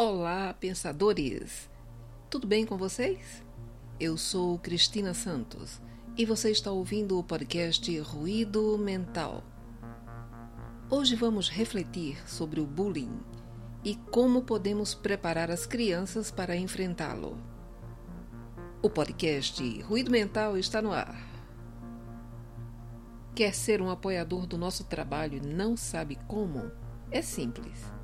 Olá, pensadores! Tudo bem com vocês? Eu sou Cristina Santos e você está ouvindo o podcast Ruído Mental. Hoje vamos refletir sobre o bullying e como podemos preparar as crianças para enfrentá-lo. O podcast Ruído Mental está no ar. Quer ser um apoiador do nosso trabalho e não sabe como? É simples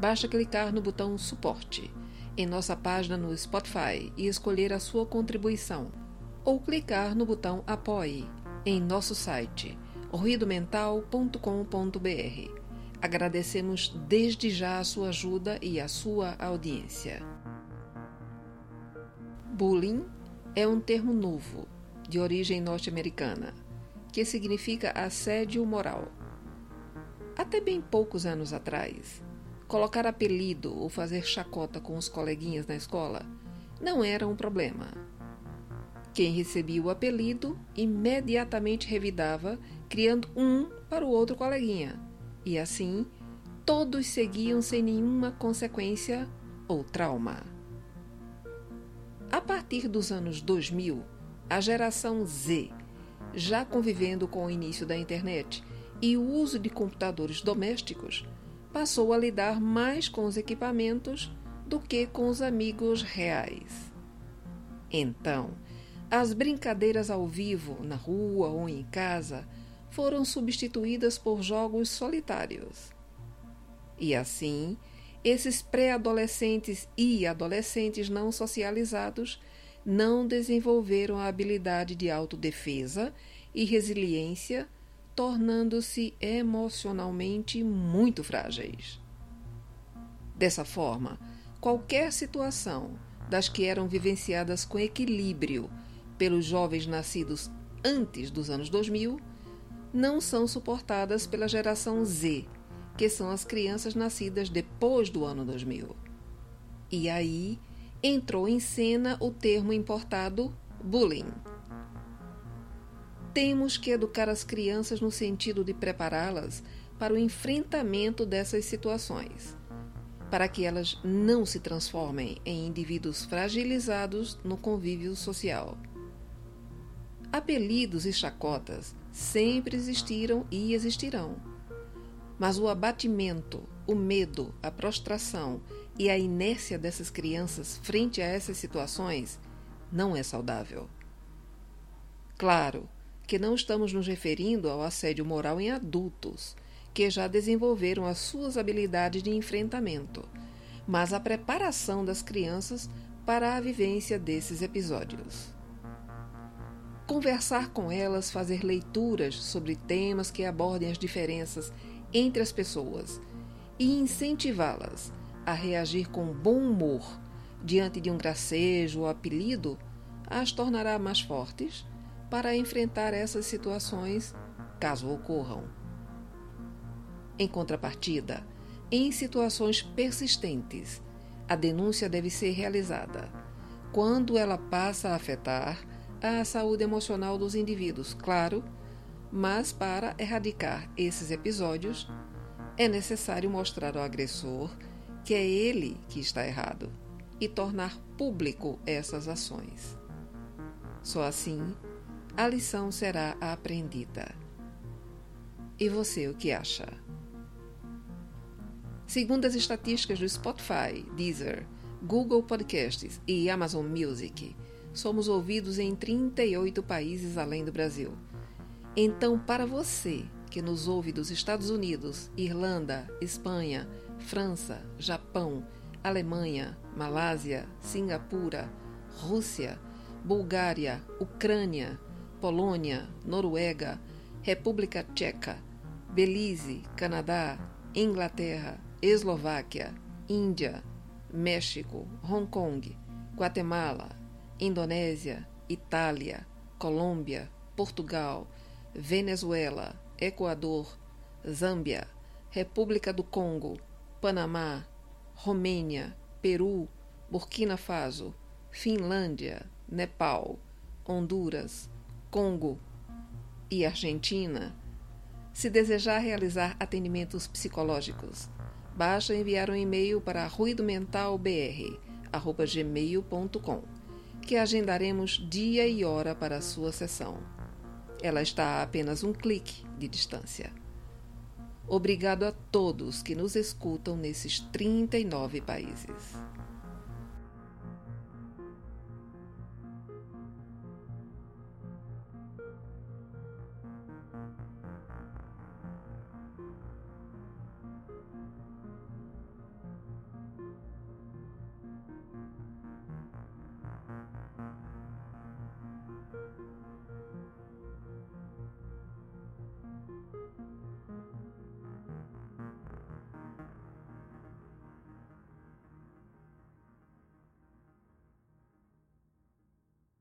basta clicar no botão Suporte em nossa página no Spotify e escolher a sua contribuição, ou clicar no botão Apoie em nosso site ruidomental.com.br. Agradecemos desde já a sua ajuda e a sua audiência. Bullying é um termo novo, de origem norte-americana, que significa assédio moral. Até bem poucos anos atrás, Colocar apelido ou fazer chacota com os coleguinhas na escola não era um problema. Quem recebia o apelido imediatamente revidava, criando um para o outro coleguinha. E assim, todos seguiam sem nenhuma consequência ou trauma. A partir dos anos 2000, a geração Z, já convivendo com o início da internet e o uso de computadores domésticos, passou a lidar mais com os equipamentos do que com os amigos reais. Então, as brincadeiras ao vivo, na rua ou em casa, foram substituídas por jogos solitários. E assim, esses pré-adolescentes e adolescentes não socializados não desenvolveram a habilidade de autodefesa e resiliência tornando-se emocionalmente muito frágeis. Dessa forma, qualquer situação das que eram vivenciadas com equilíbrio pelos jovens nascidos antes dos anos 2000 não são suportadas pela geração Z, que são as crianças nascidas depois do ano 2000. E aí entrou em cena o termo importado bullying temos que educar as crianças no sentido de prepará-las para o enfrentamento dessas situações, para que elas não se transformem em indivíduos fragilizados no convívio social. Apelidos e chacotas sempre existiram e existirão. Mas o abatimento, o medo, a prostração e a inércia dessas crianças frente a essas situações não é saudável. Claro, que não estamos nos referindo ao assédio moral em adultos, que já desenvolveram as suas habilidades de enfrentamento, mas a preparação das crianças para a vivência desses episódios. Conversar com elas, fazer leituras sobre temas que abordem as diferenças entre as pessoas e incentivá-las a reagir com bom humor diante de um gracejo ou apelido as tornará mais fortes para enfrentar essas situações, caso ocorram. Em contrapartida, em situações persistentes, a denúncia deve ser realizada quando ela passa a afetar a saúde emocional dos indivíduos, claro, mas para erradicar esses episódios, é necessário mostrar ao agressor que é ele que está errado e tornar público essas ações. Só assim a lição será aprendida. E você o que acha? Segundo as estatísticas do Spotify, Deezer, Google Podcasts e Amazon Music, somos ouvidos em 38 países além do Brasil. Então, para você que nos ouve dos Estados Unidos, Irlanda, Espanha, França, Japão, Alemanha, Malásia, Singapura, Rússia, Bulgária, Ucrânia, Polônia, Noruega, República Tcheca, Belize, Canadá, Inglaterra, Eslováquia, Índia, México, Hong Kong, Guatemala, Indonésia, Itália, Colômbia, Portugal, Venezuela, Equador, Zâmbia, República do Congo, Panamá, Romênia, Peru, Burkina Faso, Finlândia, Nepal, Honduras, Congo e Argentina, se desejar realizar atendimentos psicológicos, basta enviar um e-mail para ruidomentalbr@gmail.com, que agendaremos dia e hora para a sua sessão. Ela está a apenas um clique de distância. Obrigado a todos que nos escutam nesses 39 países.